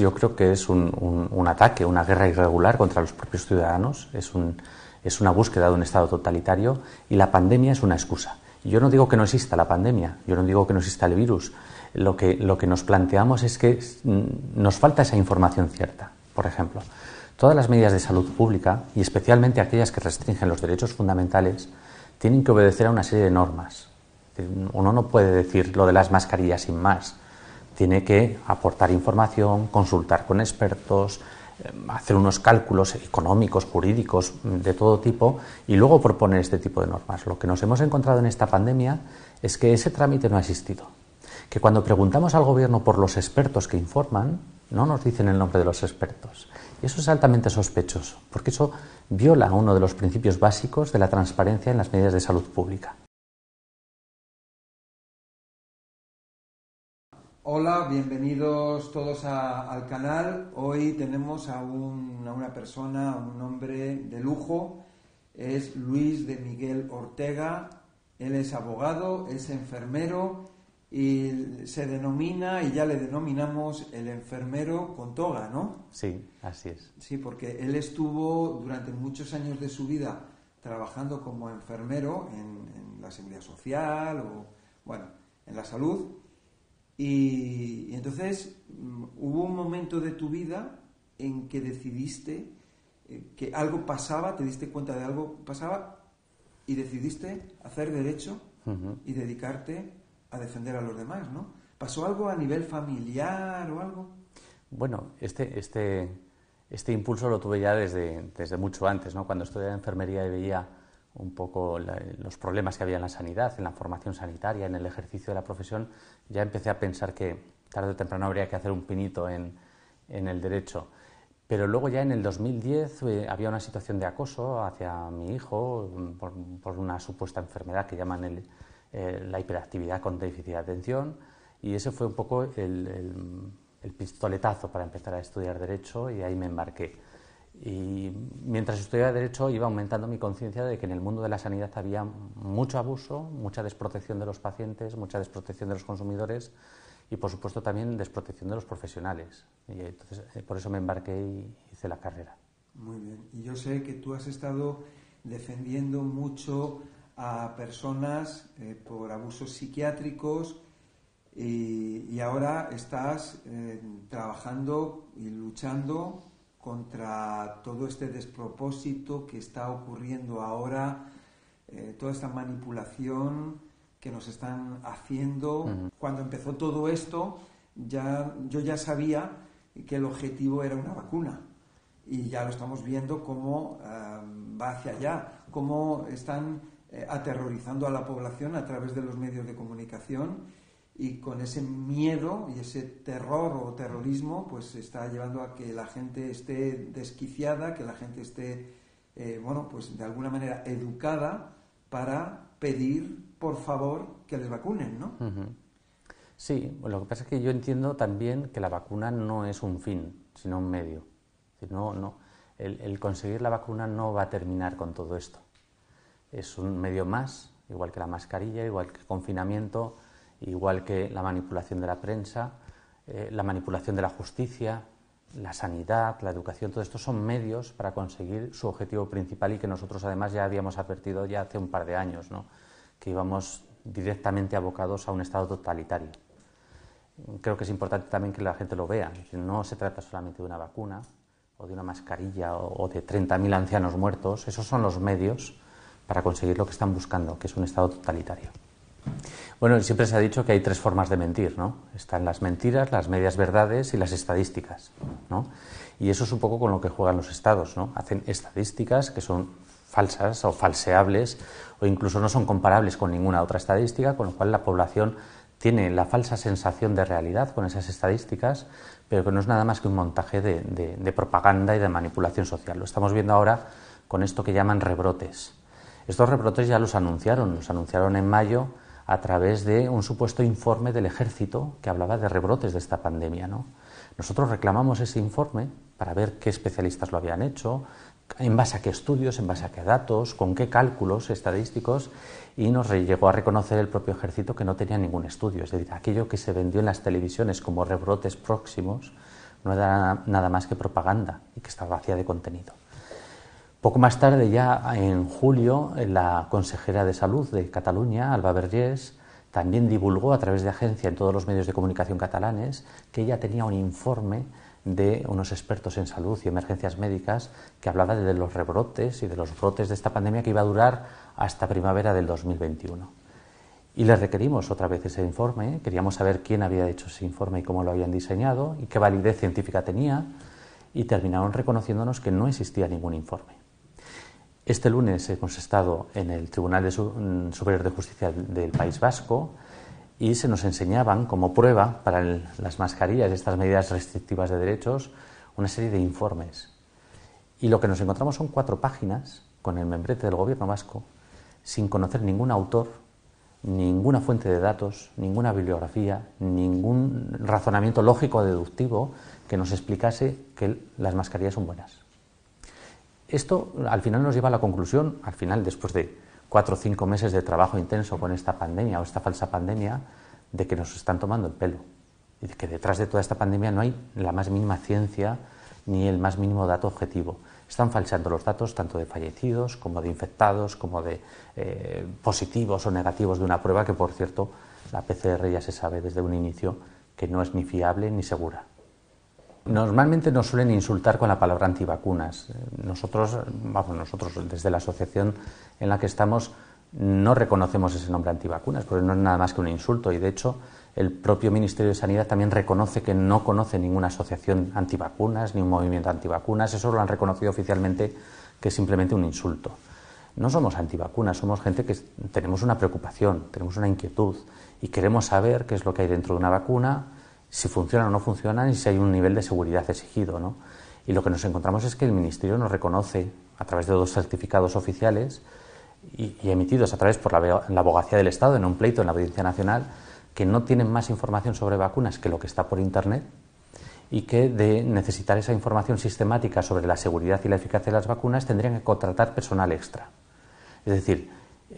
yo creo que es un, ataque, una guerra irregular contra los propios ciudadanos, es, es una búsqueda de un Estado totalitario y la pandemia es una excusa. Yo no digo que no exista la pandemia, yo no digo que no exista el virus. Lo que, lo que nos planteamos es que nos falta esa información cierta. Por ejemplo, todas las medidas de salud pública, y especialmente aquellas que restringen los derechos fundamentales, tienen que obedecer a una serie de normas. Uno no puede decir lo de las mascarillas sin más. Tiene que aportar información, consultar con expertos, eh, hacer unos cálculos económicos, jurídicos, de todo tipo, y luego proponer este tipo de normas. Lo que nos hemos encontrado en esta pandemia es que ese trámite no ha existido. Que cuando preguntamos al Gobierno por los expertos que informan, no nos dicen el nombre de los expertos. Y eso es altamente sospechoso, porque eso viola uno de los principios básicos de la transparencia en las medidas de salud pública. Hola, bienvenidos todos al canal. Hoy tenemos a, a, una persona, a un hombre de lujo. Es Luis de Miguel Ortega. Él es abogado, es enfermero y se denomina, y ya le denominamos el enfermero con toga, ¿no? Sí, así es. Sí, porque él estuvo durante muchos años de su vida trabajando como enfermero en, en la seguridad social o, bueno, en la salud y, entonces mm, hubo un momento de tu vida en que decidiste eh, que algo pasaba, te diste cuenta de algo pasaba y decidiste hacer derecho y dedicarte a defender a los demás, ¿no? ¿Pasó algo a nivel familiar o algo? Bueno, este, este, este impulso lo tuve ya desde, desde mucho antes, ¿no? Cuando estudiaba enfermería y veía un poco los problemas que había en la sanidad, en la formación sanitaria, en el ejercicio de la profesión, ya empecé a pensar que tarde o temprano habría que hacer un pinito en, en el derecho. Pero luego ya en el 2010 eh, había una situación de acoso hacia mi hijo por, una supuesta enfermedad que llaman eh, la hiperactividad con déficit de atención y ese fue un poco el, el pistoletazo para empezar a estudiar derecho y ahí me embarqué. Y mientras estudiaba Derecho iba aumentando mi conciencia de que en el mundo de la sanidad había mucho abuso, mucha desprotección de los pacientes, mucha desprotección de los consumidores y, por supuesto, también desprotección de los profesionales. Y entonces, eh, por eso me embarqué y hice la carrera. Muy bien. Y yo sé que tú has estado defendiendo mucho a personas eh, por abusos psiquiátricos y, ahora estás eh, trabajando y luchando contra todo este despropósito que está ocurriendo ahora, eh, toda esta manipulación que nos están haciendo. Cuando empezó todo esto, ya, yo ya sabía que el objetivo era una vacuna. Y ya lo estamos viendo cómo eh, va hacia allá, cómo están eh, aterrorizando a la población a través de los medios de comunicación y con ese miedo y ese terror o terrorismo pues está llevando a que la gente esté desquiciada, que la gente esté, eh, bueno, pues de alguna manera educada para pedir, por favor, que les vacunen, ¿no? Sí, lo que pasa es que yo entiendo también que la vacuna no es un fin, sino un medio. No, no, el, el conseguir la vacuna no va a terminar con todo esto. Es un medio más, igual que la mascarilla, igual que el confinamiento, igual que la manipulación de la prensa, eh, la manipulación de la justicia, la sanidad, la educación, todo esto son medios para conseguir su objetivo principal y que nosotros además ya habíamos advertido ya hace un par de años, ¿no? que íbamos directamente abocados a un Estado totalitario. Creo que es importante también que la gente lo vea. No se trata solamente de una vacuna o de una mascarilla o, de 30.000 ancianos muertos. Esos son los medios para conseguir lo que están buscando, que es un Estado totalitario. Bueno, siempre se ha dicho que hay tres formas de mentir, ¿no? Están las mentiras, las medias verdades y las estadísticas, ¿no? Y eso es un poco con lo que juegan los estados, ¿no? Hacen estadísticas que son falsas o falseables o incluso no son comparables con ninguna otra estadística, con lo cual la población tiene la falsa sensación de realidad con esas estadísticas, pero que no es nada más que un montaje de, de propaganda y de manipulación social. Lo estamos viendo ahora con esto que llaman rebrotes. Estos rebrotes ya los anunciaron, los anunciaron en mayo a través de un supuesto informe del ejército que hablaba de rebrotes de esta pandemia. ¿no? Nosotros reclamamos ese informe para ver qué especialistas lo habían hecho, en base a qué estudios, en base a qué datos, con qué cálculos estadísticos, y nos llegó a reconocer el propio ejército que no tenía ningún estudio. Es decir, aquello que se vendió en las televisiones como rebrotes próximos, no era nada más que propaganda y que estaba vacía de contenido. Poco más tarde, ya en julio, la consejera de salud de Cataluña, Alba Vergés, también divulgó a través de agencia en todos los medios de comunicación catalanes que ella tenía un informe de unos expertos en salud y emergencias médicas que hablaba de los rebrotes y de los brotes de esta pandemia que iba a durar hasta primavera del 2021. Y le requerimos otra vez ese informe, queríamos saber quién había hecho ese informe y cómo lo habían diseñado y qué validez científica tenía y terminaron reconociéndonos que no existía ningún informe. Este lunes hemos estado en el Tribunal mm, Superior de Justicia del País Vasco y se nos enseñaban como prueba para las mascarillas estas medidas restrictivas de derechos una serie de informes. Y lo que nos encontramos son cuatro páginas con el membrete del Gobierno vasco sin conocer ningún autor, ninguna fuente de datos, ninguna bibliografía, ningún razonamiento lógico deductivo que nos explicase que las mascarillas son buenas. Esto al final nos lleva a la conclusión, al final después de cuatro o cinco meses de trabajo intenso con esta pandemia o esta falsa pandemia, de que nos están tomando el pelo y de que detrás de toda esta pandemia no hay la más mínima ciencia ni el más mínimo dato objetivo. Están falseando los datos tanto de fallecidos como de infectados, como de eh, positivos o negativos de una prueba que, por cierto, la PCR ya se sabe desde un inicio que no es ni fiable ni segura. Normalmente nos suelen insultar con la palabra antivacunas. Nosotros, vamos, nosotros desde la asociación en la que estamos no reconocemos ese nombre antivacunas, porque no es nada más que un insulto y de hecho el propio Ministerio de Sanidad también reconoce que no conoce ninguna asociación antivacunas ni un movimiento antivacunas, eso lo han reconocido oficialmente que es simplemente un insulto. No somos antivacunas, somos gente que tenemos una preocupación, tenemos una inquietud y queremos saber qué es lo que hay dentro de una vacuna, si funciona o no funciona y si hay un nivel de seguridad exigido. ¿no? Y lo que nos encontramos es que el Ministerio nos reconoce, a través de dos certificados oficiales y, emitidos a través por la, la, abogacía del Estado en un pleito en la Audiencia Nacional, que no tienen más información sobre vacunas que lo que está por Internet y que de necesitar esa información sistemática sobre la seguridad y la eficacia de las vacunas tendrían que contratar personal extra. Es decir,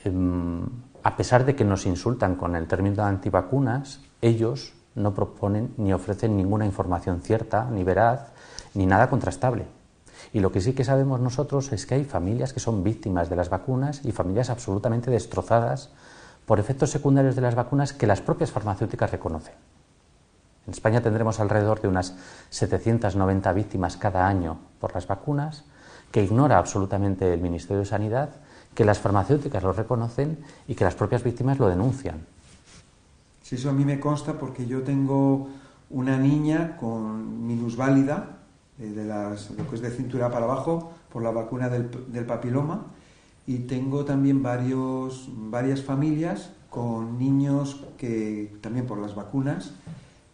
em, a pesar de que nos insultan con el término de antivacunas, ellos no proponen ni ofrecen ninguna información cierta, ni veraz, ni nada contrastable. Y lo que sí que sabemos nosotros es que hay familias que son víctimas de las vacunas y familias absolutamente destrozadas por efectos secundarios de las vacunas que las propias farmacéuticas reconocen. En España tendremos alrededor de unas 790 víctimas cada año por las vacunas, que ignora absolutamente el Ministerio de Sanidad, que las farmacéuticas lo reconocen y que las propias víctimas lo denuncian. Eso a mí me consta porque yo tengo una niña con minusválida, eh, de las, lo que es de cintura para abajo, por la vacuna del, del papiloma, y tengo también varios, varias familias con niños que también por las vacunas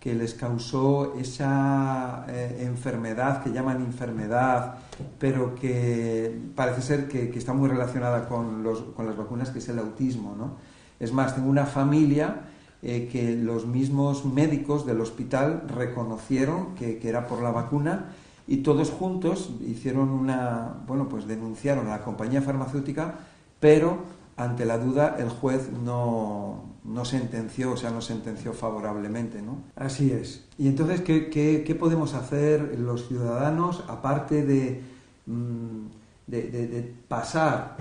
que les causó esa eh, enfermedad que llaman enfermedad, pero que parece ser que, que está muy relacionada con, los, con, las vacunas, que es el autismo. ¿no? Es más, tengo una familia eh, que los mismos médicos del hospital reconocieron que, era por la vacuna y todos juntos hicieron una, bueno, pues denunciaron a la compañía farmacéutica, pero ante la duda el juez no, no sentenció, o sea, no sentenció favorablemente, ¿no? Así es. Y entonces, ¿qué, qué, podemos hacer los ciudadanos aparte de, mm, de, de, de pasar,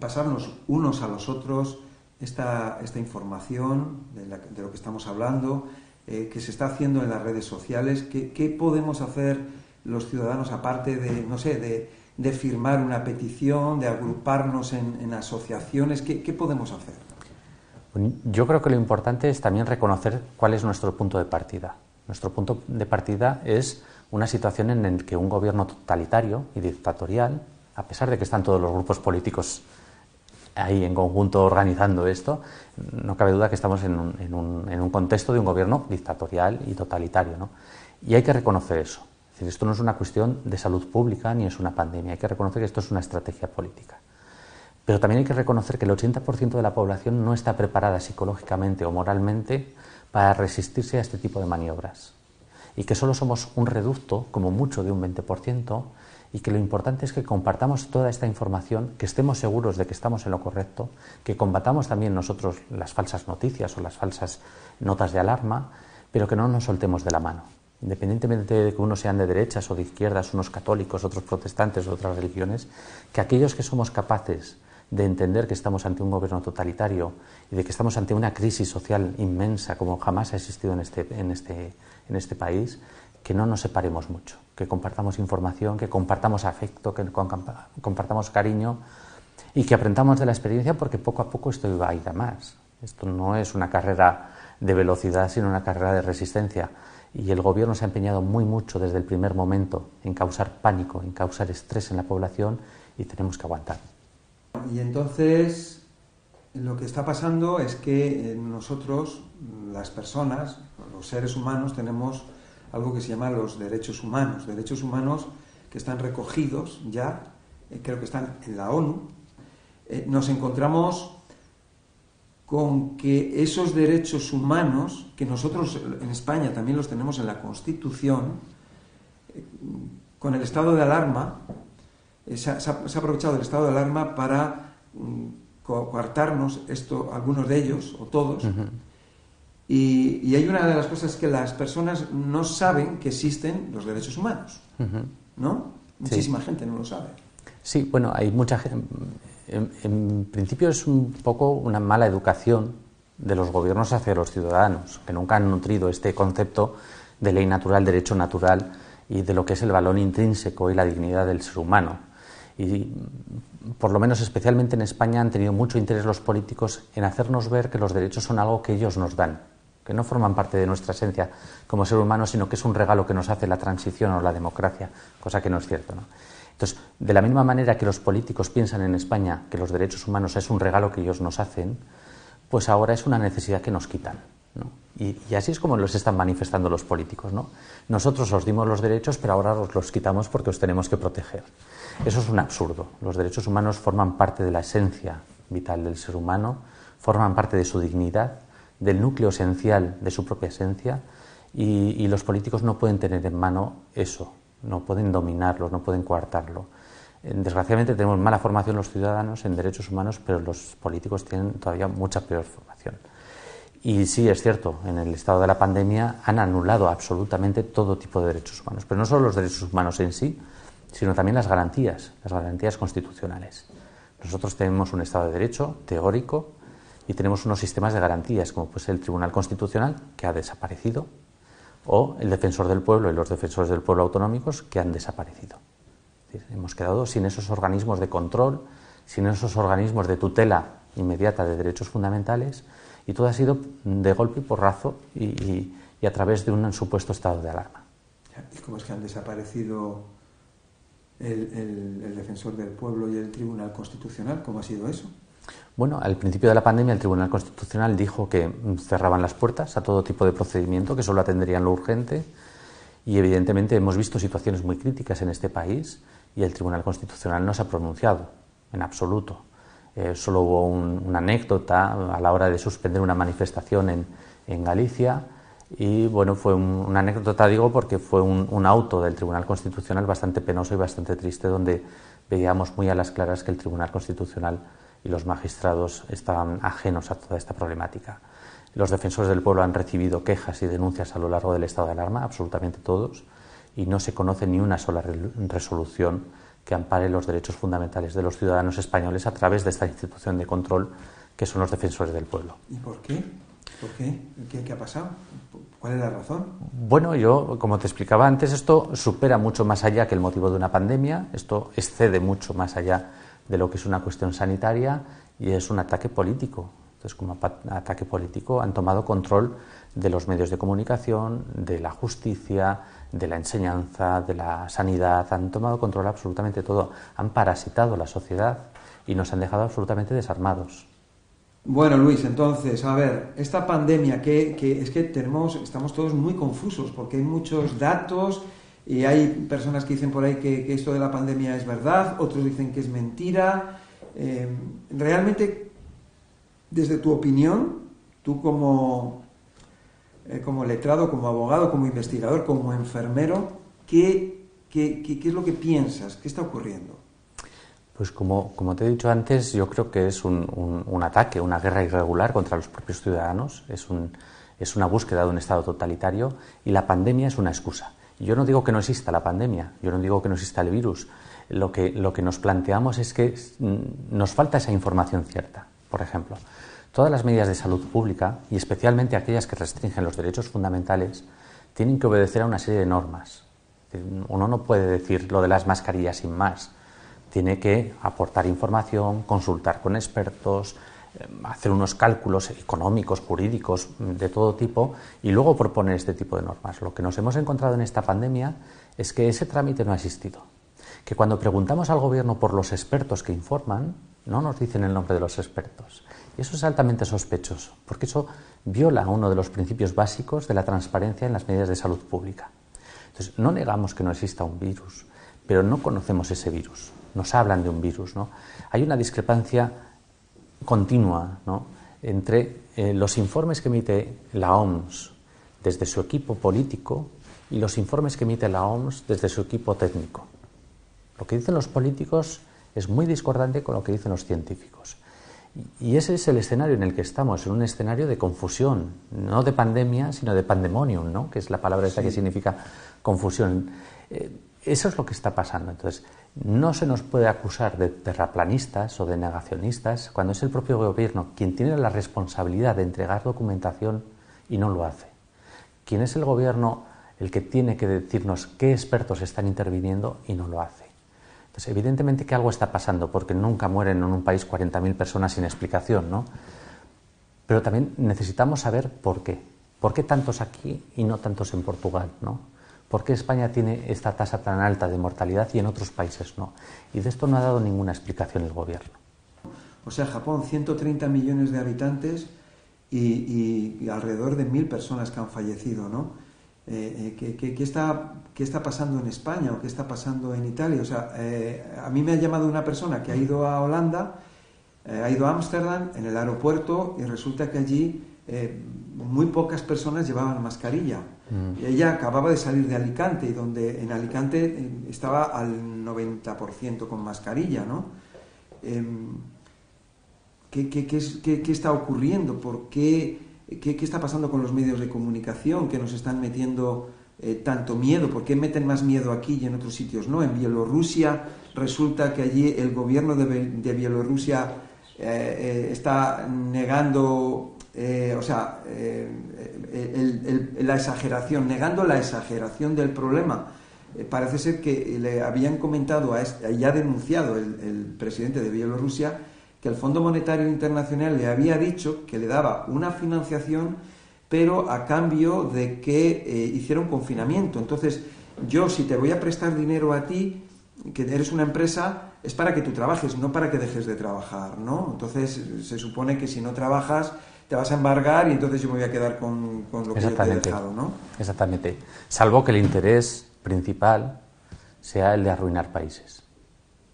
pasarnos unos a los otros? Esta, esta información de, lo que estamos hablando, eh, que se está haciendo en las redes sociales, ¿qué, podemos hacer los ciudadanos aparte de, no sé, de, firmar una petición, de agruparnos en, asociaciones? ¿qué, podemos hacer? Yo creo que lo importante es también reconocer cuál es nuestro punto de partida. Nuestro punto de partida es una situación en la que un gobierno totalitario y dictatorial, a pesar de que están todos los grupos políticos ahí en conjunto organizando esto, no cabe duda que estamos en un, contexto de un gobierno dictatorial y totalitario. ¿no? Y hay que reconocer eso. Esto no es una cuestión de salud pública ni es una pandemia. Hay que reconocer que esto es una estrategia política. Pero también hay que reconocer que el 80% de la población no está preparada psicológicamente o moralmente para resistirse a este tipo de maniobras. Y que solo somos un reducto, como mucho, de un 20%, y que lo importante es que compartamos toda esta información, que estemos seguros de que estamos en lo correcto, que combatamos también nosotros las falsas noticias o las falsas notas de alarma, pero que no nos soltemos de la mano. independientemente de que unos sean de derechas o de izquierdas, unos católicos, otros protestantes, otras religiones, que aquellos que somos capaces de entender que estamos ante un gobierno totalitario y de que estamos ante una crisis social inmensa como jamás ha existido en este, en este, en este país, que no nos separemos mucho, que compartamos información, que compartamos afecto, que compartamos cariño y que aprendamos de la experiencia porque poco a poco esto va a ir a más. Esto no es una carrera de velocidad, sino una carrera de resistencia. Y el gobierno se ha empeñado muy mucho desde el primer momento en causar pánico, en causar estrés en la población y tenemos que aguantar. Y entonces lo que está pasando es que eh, nosotros, las personas, los seres humanos, tenemos algo que se llama los derechos humanos. Derechos humanos que están recogidos ya, eh, creo que están en la ONU. Eh, nos encontramos con que esos derechos humanos, que nosotros en España también los tenemos en la Constitución, con el estado de alarma, eh, se, ha, aprovechado el estado de alarma para mm, coartarnos esto, algunos de ellos, o todos, y, hay una de las cosas que las personas no saben que existen los derechos humanos, ¿no? Muchísima gente no lo sabe. Sí, bueno, hay mucha gente en, principio es un poco una mala educación de los gobiernos hacia los ciudadanos, que nunca han nutrido este concepto de ley natural, derecho natural y de lo que es el valor intrínseco y la dignidad del ser humano. Y por lo menos especialmente en España han tenido mucho interés los políticos en hacernos ver que los derechos son algo que ellos nos dan, que no forman parte de nuestra esencia como ser humano, sino que es un regalo que nos hace la transición o la democracia, cosa que no es cierto. ¿no? Entonces, de la misma manera que los políticos piensan en España que los derechos humanos es un regalo que ellos nos hacen, pues ahora es una necesidad que nos quitan. Y, así es como los están manifestando los políticos. ¿no? Nosotros os dimos los derechos, pero ahora os los quitamos porque os tenemos que proteger. Eso es un absurdo. Los derechos humanos forman parte de la esencia vital del ser humano, forman parte de su dignidad, del núcleo esencial de su propia esencia, y los políticos no pueden tener en mano eso, no pueden dominarlo, no pueden coartarlo. Eh, desgraciadamente tenemos mala formación los ciudadanos en derechos humanos, pero los políticos tienen todavía mucha peor formación. Y sí, es cierto, en el estado de la pandemia han anulado absolutamente todo tipo de derechos humanos, pero no solo los derechos humanos en sí, sino también las garantías, las garantías constitucionales. Nosotros tenemos un Estado de Derecho teórico y tenemos unos sistemas de garantías, como pues el Tribunal Constitucional, que ha desaparecido, o el defensor del pueblo y los defensores del pueblo autonómicos que han desaparecido. hemos quedado sin esos organismos de control, sin esos organismos de tutela inmediata de derechos fundamentales y todo ha sido de golpe y porrazo y, a través de un supuesto estado de alarma. ¿Y cómo es que han desaparecido el, el defensor del pueblo y el Tribunal Constitucional? ¿Cómo ha sido eso? Bueno, al principio de la pandemia el Tribunal Constitucional dijo que cerraban las puertas a todo tipo de procedimiento, que solo atenderían lo urgente y evidentemente hemos visto situaciones muy críticas en este país y el Tribunal Constitucional no se ha pronunciado en absoluto. Eh, solo hubo una anécdota a la hora de suspender una manifestación en, Galicia y bueno, fue una anécdota, digo, porque fue un, un auto del Tribunal Constitucional bastante penoso y bastante triste donde veíamos muy a las claras que el Tribunal Constitucional y los magistrados estaban ajenos a toda esta problemática. Los defensores del pueblo han recibido quejas y denuncias a lo largo del estado de alarma, absolutamente todos, y no se conoce ni una sola resolución que ampare los derechos fundamentales de los ciudadanos españoles a través de esta institución de control que son los defensores del pueblo. ¿Y por qué? ¿Por qué? ¿Qué, ha pasado? ¿Cuál es la razón? Bueno, yo, como te explicaba antes, esto supera mucho más allá que el motivo de una pandemia, esto excede mucho más allá de lo que es una cuestión sanitaria y es un ataque político. Entonces, como ataque político han tomado control de los medios de comunicación, de la justicia, de la enseñanza, de la sanidad, han tomado control absolutamente todo, han parasitado la sociedad y nos han dejado absolutamente desarmados. Bueno, Luis, entonces, a ver, esta pandemia que, es que tenemos, estamos todos muy confusos porque hay muchos datos y hay personas que dicen por ahí que, esto de la pandemia es verdad, otros dicen que es mentira. Eh, realmente, desde tu opinión, tú como, eh, como letrado, como abogado, como investigador, como enfermero, ¿qué, qué, qué, es lo que piensas? ¿Qué está ocurriendo? Pues como, como, te he dicho antes, yo creo que es un, un, un, ataque, una guerra irregular contra los propios ciudadanos. Es un, es una búsqueda de un Estado totalitario y la pandemia es una excusa. Yo no digo que no exista la pandemia, yo no digo que no exista el virus. Lo que, lo que nos planteamos es que mm, nos falta esa información cierta. Por ejemplo, todas las medidas de salud pública, y especialmente aquellas que restringen los derechos fundamentales, tienen que obedecer a una serie de normas. Uno no puede decir lo de las mascarillas sin más. Tiene que aportar información, consultar con expertos, hacer unos cálculos económicos, jurídicos, de todo tipo, y luego proponer este tipo de normas. Lo que nos hemos encontrado en esta pandemia es que ese trámite no ha existido. Que cuando preguntamos al Gobierno por los expertos que informan, no nos dicen el nombre de los expertos. Y eso es altamente sospechoso, porque eso viola uno de los principios básicos de la transparencia en las medidas de salud pública. Entonces, no negamos que no exista un virus, pero no conocemos ese virus. Nos hablan de un virus, ¿no? Hay una discrepancia continua entre eh, los informes que emite la OMS desde su equipo político y los informes que emite la OMS desde su equipo técnico. Lo que dicen los políticos es muy discordante con lo que dicen los científicos. Y ese es el escenario en el que estamos, en un escenario de confusión, no de pandemia, sino de pandemonium, ¿no? que es la palabra esta que significa confusión. Eh, eso es lo que está pasando. Entonces, no se nos puede acusar de terraplanistas o de negacionistas cuando es el propio gobierno quien tiene la responsabilidad de entregar documentación y no lo hace. ¿Quién es el gobierno el que tiene que decirnos qué expertos están interviniendo y no lo hace? Entonces, evidentemente que algo está pasando, porque nunca mueren en un país 40.000 personas sin explicación, ¿no? Pero también necesitamos saber por qué. ¿Por qué tantos aquí y no tantos en Portugal, ¿no? ¿Por qué España tiene esta tasa tan alta de mortalidad y en otros países no? Y de esto no ha dado ninguna explicación el gobierno. O sea, Japón, 130 millones de habitantes y, alrededor de mil personas que han fallecido, ¿no? Eh, eh, ¿qué, está, ¿Qué está pasando en España o qué está pasando en Italia? O sea, eh, a mí me ha llamado una persona que ha ido a Holanda, ha ido a Ámsterdam, en el aeropuerto, y resulta que allí muy pocas personas llevaban mascarilla. Mm. Ella acababa de salir de Alicante y donde en Alicante eh, estaba al 90% con mascarilla, ¿no? Em, ¿qué, qué, está ocurriendo? ¿Por qué, qué, está pasando con los medios de comunicación que nos están metiendo eh, tanto miedo? ¿Por qué meten más miedo aquí y en otros sitios no? En Bielorrusia resulta que allí el gobierno de, Bielorrusia eh, está negando eh, o sea, eh, la exageración, negando la exageración del problema. Eh, parece ser que le habían comentado, a este, ya denunciado el, presidente de Bielorrusia, que el Fondo Monetario Internacional le había dicho que le daba una financiación, pero a cambio de que hiciera un confinamiento. Entonces, yo si te voy a prestar dinero a ti, que eres una empresa, es para que tú trabajes, no para que dejes de trabajar, ¿no? Entonces, se supone que si no trabajas, te vas a embargar y entonces yo me voy a quedar con, lo que yo te he dejado, ¿no? Exactamente. Salvo que el interés principal sea el de arruinar países,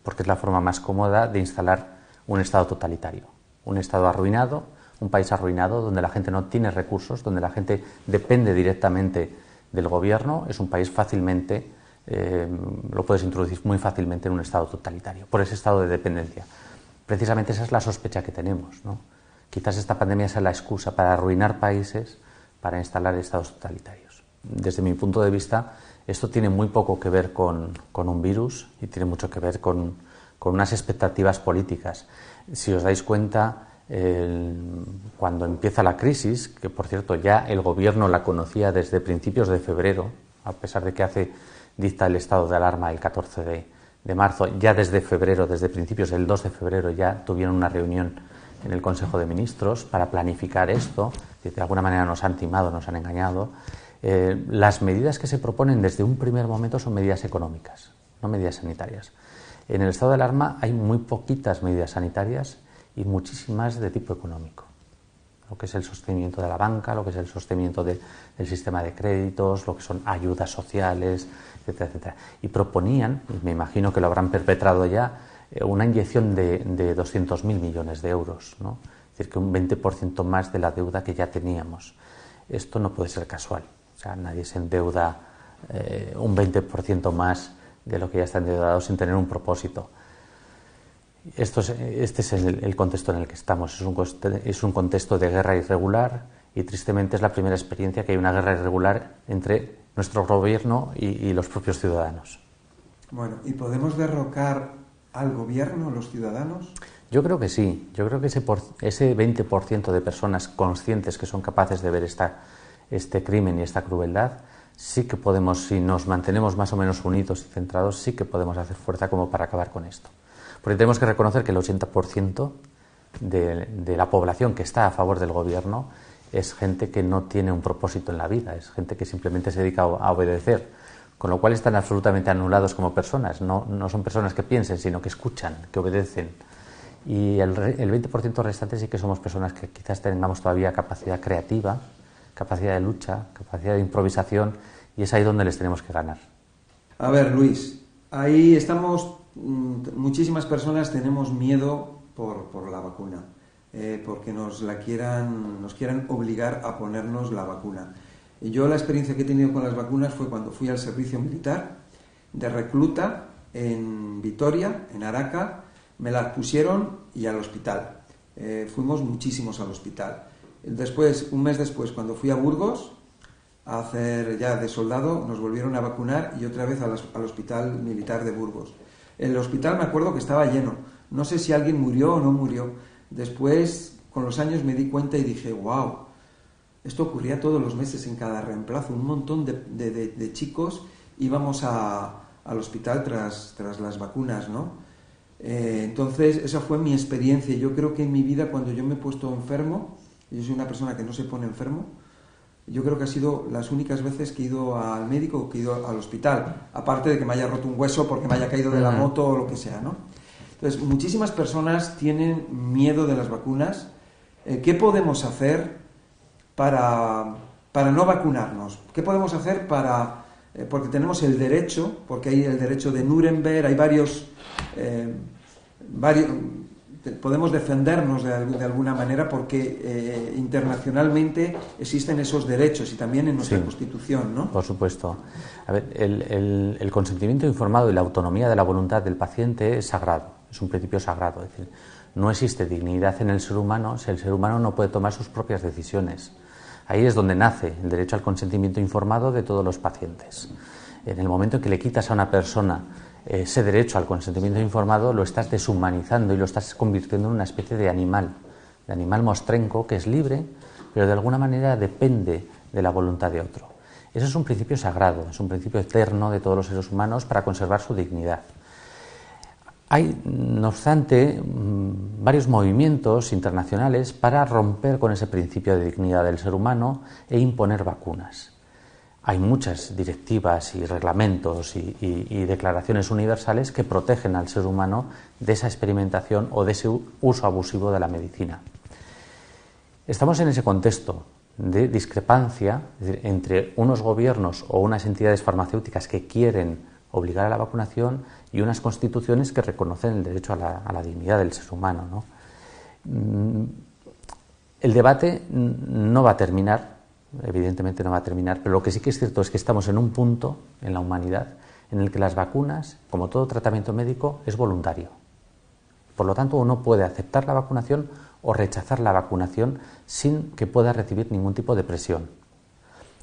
porque es la forma más cómoda de instalar un Estado totalitario. Un Estado arruinado, un país arruinado, donde la gente no tiene recursos, donde la gente depende directamente del gobierno, es un país fácilmente, eh, lo puedes introducir muy fácilmente en un Estado totalitario, por ese estado de dependencia. Precisamente esa es la sospecha que tenemos, ¿no? Quizás esta pandemia sea la excusa para arruinar países, para instalar estados totalitarios. Desde mi punto de vista, esto tiene muy poco que ver con, un virus y tiene mucho que ver con, unas expectativas políticas. Si os dais cuenta, cuando empieza la crisis, que por cierto ya el gobierno la conocía desde principios de febrero, a pesar de que hace dicta el estado de alarma el 14 de, de marzo, ya desde febrero, desde principios del 2 de febrero, ya tuvieron una reunión en el Consejo de Ministros para planificar esto, que de alguna manera nos han timado, nos han engañado. Eh, las medidas que se proponen desde un primer momento son medidas económicas, no medidas sanitarias. En el estado de alarma hay muy poquitas medidas sanitarias y muchísimas de tipo económico. Lo que es el sostenimiento de la banca, lo que es el sostenimiento del sistema de créditos, lo que son ayudas sociales, etcétera, etcétera. Y proponían, y me imagino que lo habrán perpetrado ya, una inyección de, de 200.000 millones de euros, ¿no? es decir, que un 20% más de la deuda que ya teníamos. Esto no puede ser casual, o sea, nadie se endeuda eh, un 20% más de lo que ya está endeudado sin tener un propósito. Esto es, este es el, contexto en el que estamos. Es un, es un, contexto de guerra irregular Y tristemente es la primera experiencia que hay una guerra irregular entre nuestro gobierno y, los propios ciudadanos. Bueno, ¿y podemos derrocar al gobierno, los ciudadanos? Yo creo que sí. Yo creo que ese, ese 20% de personas conscientes que son capaces de ver esta, este crimen y esta crueldad, sí que podemos, si nos mantenemos más o menos unidos y centrados, sí que podemos hacer fuerza como para acabar con esto. Porque tenemos que reconocer que el 80% de, de la población que está a favor del gobierno es gente que no tiene un propósito en la vida, es gente que simplemente se dedica a obedecer, con lo cual están absolutamente anulados como personas. No, no son personas que piensen, sino que escuchan, que obedecen. Y el, el 20% restante sí que somos personas que quizás tengamos todavía capacidad creativa, capacidad de lucha, capacidad de improvisación, y es ahí donde les tenemos que ganar. A ver, Luis, ahí estamos, mm, muchísimas personas tenemos miedo por, por la vacuna. Eh, porque nos la quieran, nos quieran obligar a ponernos la vacuna. Yo la experiencia que he tenido con las vacunas fue cuando fui al servicio militar de recluta en Vitoria, en Araca, me las pusieron y al hospital. Eh, fuimos muchísimos al hospital. Después, un mes después, cuando fui a Burgos a hacer ya de soldado, nos volvieron a vacunar y otra vez al hospital militar de Burgos. El hospital me acuerdo que estaba lleno. No sé si alguien murió o no murió, Después, con los años me di cuenta y dije, wow, esto ocurría todos los meses en cada reemplazo. Un montón de, chicos íbamos al hospital tras, tras las vacunas, ¿no? Eh, entonces, esa fue mi experiencia. Yo creo que en mi vida, cuando yo me he puesto enfermo, yo soy una persona que no se pone enfermo, yo creo que ha sido las únicas veces que he ido al médico o que he ido al hospital, aparte de que me haya roto un hueso porque me haya caído de la moto o lo que sea, ¿no? Entonces, muchísimas personas tienen miedo de las vacunas. Eh, ¿Qué podemos hacer para, para, no vacunarnos? ¿Qué podemos hacer para... Eh, porque tenemos el derecho, porque hay el derecho de Nuremberg, hay varios... Eh, varios podemos defendernos de, alguna manera porque internacionalmente existen esos derechos y también en nuestra Constitución, ¿no? Por supuesto. A ver, el, el consentimiento informado y la autonomía de la voluntad del paciente es sagrado es un principio sagrado. Es decir, no existe dignidad en el ser humano si el ser humano no puede tomar sus propias decisiones. Ahí es donde nace el derecho al consentimiento informado de todos los pacientes. En el momento en que le quitas a una persona ese derecho al consentimiento informado, lo estás deshumanizando y lo estás convirtiendo en una especie de animal, de animal mostrenco que es libre, pero de alguna manera depende de la voluntad de otro. Eso es un principio sagrado, es un principio eterno de todos los seres humanos para conservar su dignidad. Hay, no obstante, mm, varios movimientos internacionales para romper con ese principio de dignidad del ser humano e imponer vacunas. Hay muchas directivas y reglamentos y, declaraciones universales que protegen al ser humano de esa experimentación o de ese uso abusivo de la medicina. Estamos en ese contexto de discrepancia entre unos gobiernos o unas entidades farmacéuticas que quieren obligar a la vacunación y unas constituciones que reconocen el derecho a la, dignidad del ser humano. Mm, el debate no va a terminar, evidentemente no va a terminar, pero lo que sí que es cierto es que estamos en un punto en la humanidad en el que las vacunas, como todo tratamiento médico, es voluntario. Por lo tanto, uno puede aceptar la vacunación o rechazar la vacunación sin que pueda recibir ningún tipo de presión.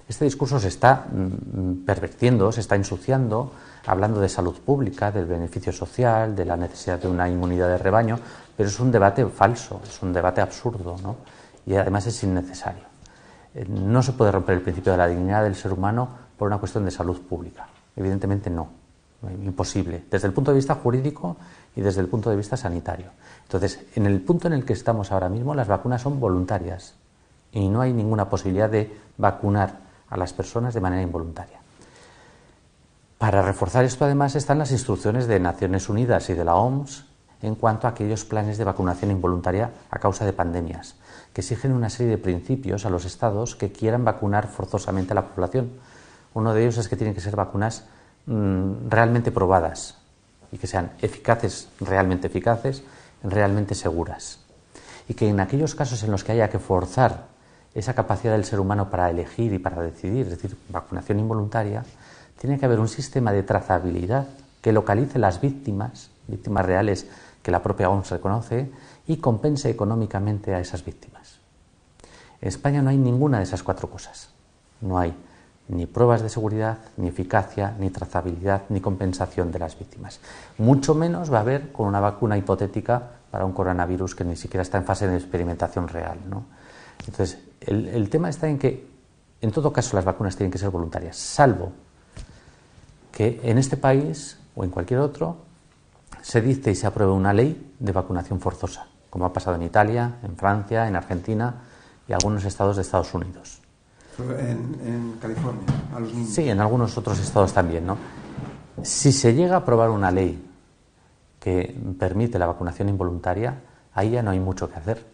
Este discurso se está mm, pervertiendo, se está ensuciando, hablando de salud pública, del beneficio social, de la necesidad de una inmunidad de rebaño, pero es un debate falso, es un debate absurdo ¿no? y además es innecesario. Eh, no se puede romper el principio de la dignidad del ser humano por una cuestión de salud pública. Evidentemente no, imposible, desde el punto de vista jurídico y desde el punto de vista sanitario. Entonces, en el punto en el que estamos ahora mismo, las vacunas son voluntarias y no hay ninguna posibilidad de vacunar a las personas de manera involuntaria. Para reforzar esto, además, están las instrucciones de Naciones Unidas y de la OMS en cuanto a aquellos planes de vacunación involuntaria a causa de pandemias, que exigen una serie de principios a los estados que quieran vacunar forzosamente a la población. Uno de ellos es que tienen que ser vacunas mm, realmente probadas y que sean eficaces, realmente eficaces, realmente seguras. Y que en aquellos casos en los que haya que forzar esa capacidad del ser humano para elegir y para decidir, es decir, vacunación involuntaria, tiene que haber un sistema de trazabilidad que localice las víctimas, víctimas reales que la propia OMS reconoce, y compense económicamente a esas víctimas. En España no hay ninguna de esas cuatro cosas. No hay ni pruebas de seguridad, ni eficacia, ni trazabilidad, ni compensación de las víctimas. Mucho menos va a haber con una vacuna hipotética para un coronavirus que ni siquiera está en fase de experimentación real. Entonces, el, el tema está en que, en todo caso, las vacunas tienen que ser voluntarias, salvo que en este país o en cualquier otro se dice y se apruebe una ley de vacunación forzosa, como ha pasado en Italia, en Francia, en Argentina y algunos estados de Estados Unidos. En, California, a los niños. Sí, en algunos otros estados también, ¿no? Si se llega a aprobar una ley que permite la vacunación involuntaria, ahí ya no hay mucho que hacer.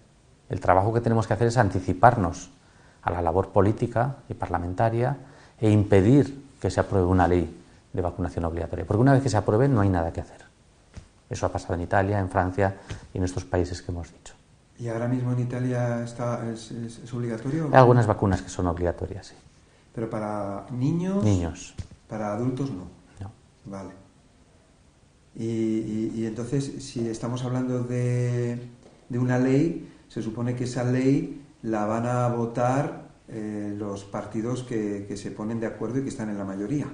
El trabajo que tenemos que hacer es anticiparnos a la labor política y parlamentaria e impedir que se apruebe una ley de vacunación obligatoria. Porque una vez que se apruebe no hay nada que hacer. Eso ha pasado en Italia, en Francia y en estos países que hemos dicho. ¿Y ahora mismo en Italia está, es, obligatorio? Hay algunas vacunas que son obligatorias, sí. ¿Pero para niños? Niños. ¿Para adultos no? No. Vale. Y, entonces, si estamos hablando de, de, una ley, se supone que esa ley la van a votar eh, los partidos que, que se ponen de acuerdo y que están en la mayoría.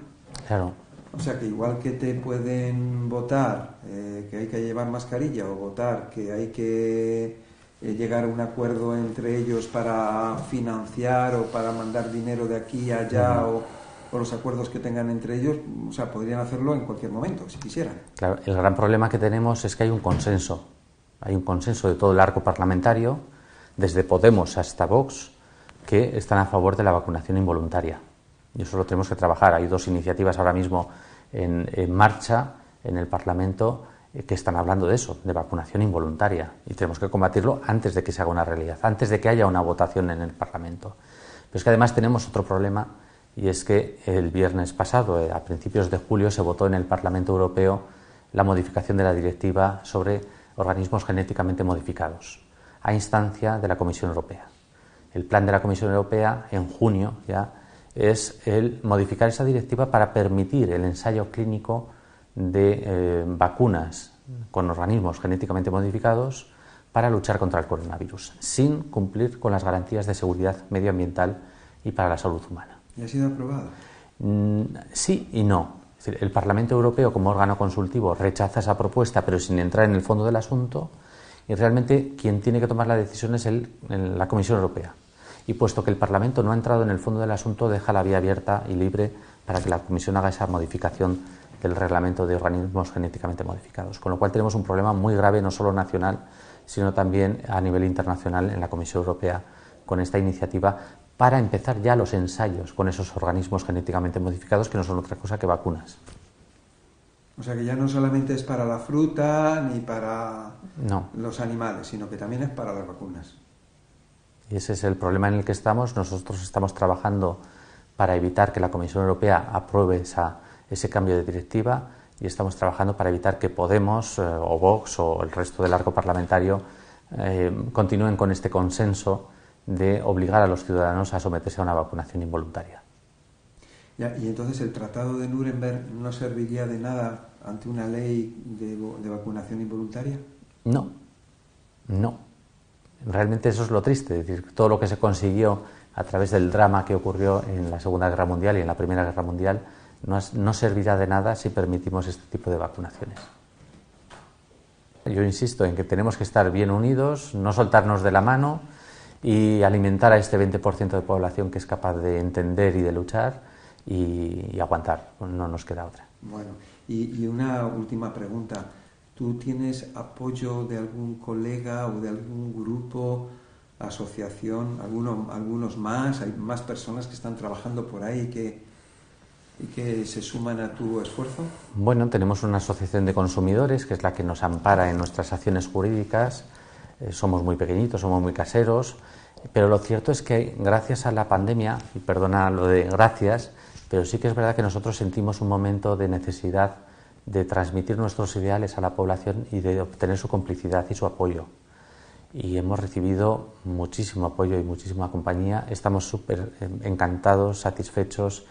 Claro. O sea que igual que te pueden votar eh, que hay que llevar mascarilla o votar que hay que eh, llegar a un acuerdo entre ellos para financiar o para mandar dinero de aquí a allá o, los acuerdos que tengan entre ellos, o sea, podrían hacerlo en cualquier momento, si quisieran. Claro, el gran problema que tenemos es que hay un consenso, hay un consenso de todo el arco parlamentario, desde Podemos hasta Vox, que están a favor de la vacunación involuntaria. Y eso lo tenemos que trabajar. Hay dos iniciativas ahora mismo en, marcha en el Parlamento eh, que están hablando de eso, de vacunación involuntaria. Y tenemos que combatirlo antes de que se haga una realidad, antes de que haya una votación en el Parlamento. Pero es que además tenemos otro problema y es que el viernes pasado, eh, a principios de julio, se votó en el Parlamento Europeo la modificación de la directiva sobre organismos genéticamente modificados, a instancia de la Comisión Europea. El plan de la Comisión Europea en junio ya es el modificar esa directiva para permitir el ensayo clínico de eh, vacunas con organismos genéticamente modificados para luchar contra el coronavirus, sin cumplir con las garantías de seguridad medioambiental y para la salud humana. ¿Y ha sido aprobado? Mm, sí y no. el Parlamento Europeo, como órgano consultivo, rechaza esa propuesta, pero sin entrar en el fondo del asunto, y realmente quien tiene que tomar la decisión es la Comisión Europea y puesto que el Parlamento no ha entrado en el fondo del asunto, deja la vía abierta y libre para que la Comisión haga esa modificación del reglamento de organismos genéticamente modificados. Con lo cual tenemos un problema muy grave, no solo nacional, sino también a nivel internacional en la Comisión Europea con esta iniciativa para empezar ya los ensayos con esos organismos genéticamente modificados que no son otra cosa que vacunas. O sea que ya no solamente es para la fruta ni para los animales, sino que también es para las vacunas. Y ese es el problema en el que estamos. Nosotros estamos trabajando para evitar que la Comisión Europea apruebe esa, ese cambio de directiva y estamos trabajando para evitar que Podemos eh, o Vox o el resto del arco parlamentario eh, continúen con este consenso de obligar a los ciudadanos a someterse a una vacunación involuntaria. y entonces el Tratado de Nuremberg no serviría de nada ante una ley de vacunación involuntaria? No, no. Realmente eso es lo triste, es decir, todo lo que se consiguió a través del drama que ocurrió en la Segunda Guerra Mundial y en la Primera Guerra Mundial no, servirá de nada si permitimos este tipo de vacunaciones. Yo insisto en que tenemos que estar bien unidos, no soltarnos de la mano y alimentar a este 20% de población que es capaz de entender y de luchar y, aguantar. No nos queda otra. Bueno, y una última pregunta. ¿Tú tienes apoyo de algún colega o de algún grupo, asociación, alguno, algunos más? ¿Hay más personas que están trabajando por ahí que, y que se suman a tu esfuerzo? Bueno, tenemos una asociación de consumidores que es la que nos ampara en nuestras acciones jurídicas. Eh, somos muy pequeñitos, somos muy caseros, pero lo cierto es que gracias a la pandemia, y perdona lo de gracias, pero sí que es verdad que nosotros sentimos un momento de necesidad de transmitir nuestros ideales a la población y de obtener su complicidad y su apoyo. Y hemos recibido muchísimo apoyo y muchísima compañía. Estamos súper eh, encantados, satisfechos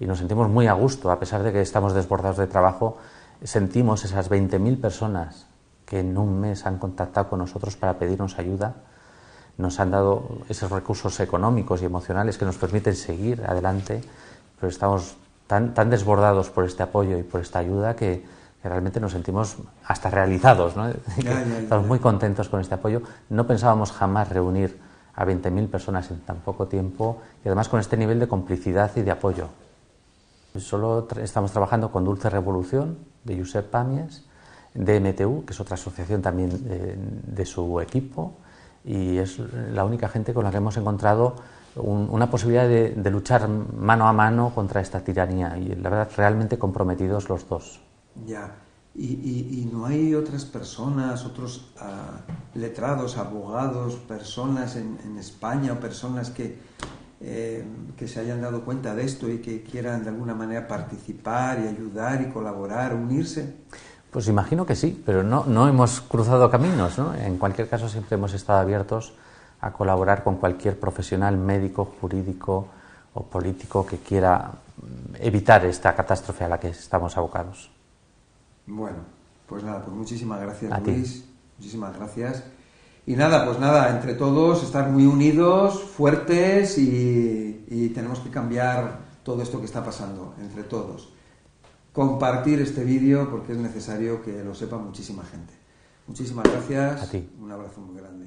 y nos sentimos muy a gusto, a pesar de que estamos desbordados de trabajo. Sentimos esas 20.000 personas que en un mes han contactado con nosotros para pedirnos ayuda. nos han dado esos recursos económicos y emocionales que nos permiten seguir adelante, pero estamos tan, tan desbordados por este apoyo y por esta ayuda que, realmente nos sentimos hasta realizados. ¿no? estamos muy contentos con este apoyo. No pensábamos jamás reunir a 20.000 personas en tan poco tiempo y además con este nivel de complicidad y de apoyo. Solo estamos trabajando con Dulce Revolución de Josep Pamies, de MTU, que es otra asociación también de, de su equipo, y es la única gente con la que hemos encontrado una posibilidad de, luchar mano a mano contra esta tiranía y la verdad realmente comprometidos los dos. Ya, y, no hay otras personas, otros ah, letrados, abogados, personas en, España o personas que, eh, que se hayan dado cuenta de esto y que quieran de alguna manera participar y ayudar y colaborar, unirse. Pues imagino que sí, pero no, no hemos cruzado caminos. ¿no? En cualquier caso, siempre hemos estado abiertos a colaborar con cualquier profesional médico, jurídico o político que quiera evitar esta catástrofe a la que estamos abocados. Bueno, pues nada, pues muchísimas gracias Luis, muchísimas gracias. Y nada, pues nada, entre todos estar muy unidos, fuertes y, y tenemos que cambiar todo esto que está pasando, entre todos compartir este vídeo porque es necesario que lo sepa muchísima gente. Muchísimas gracias. A ti. Un abrazo muy grande.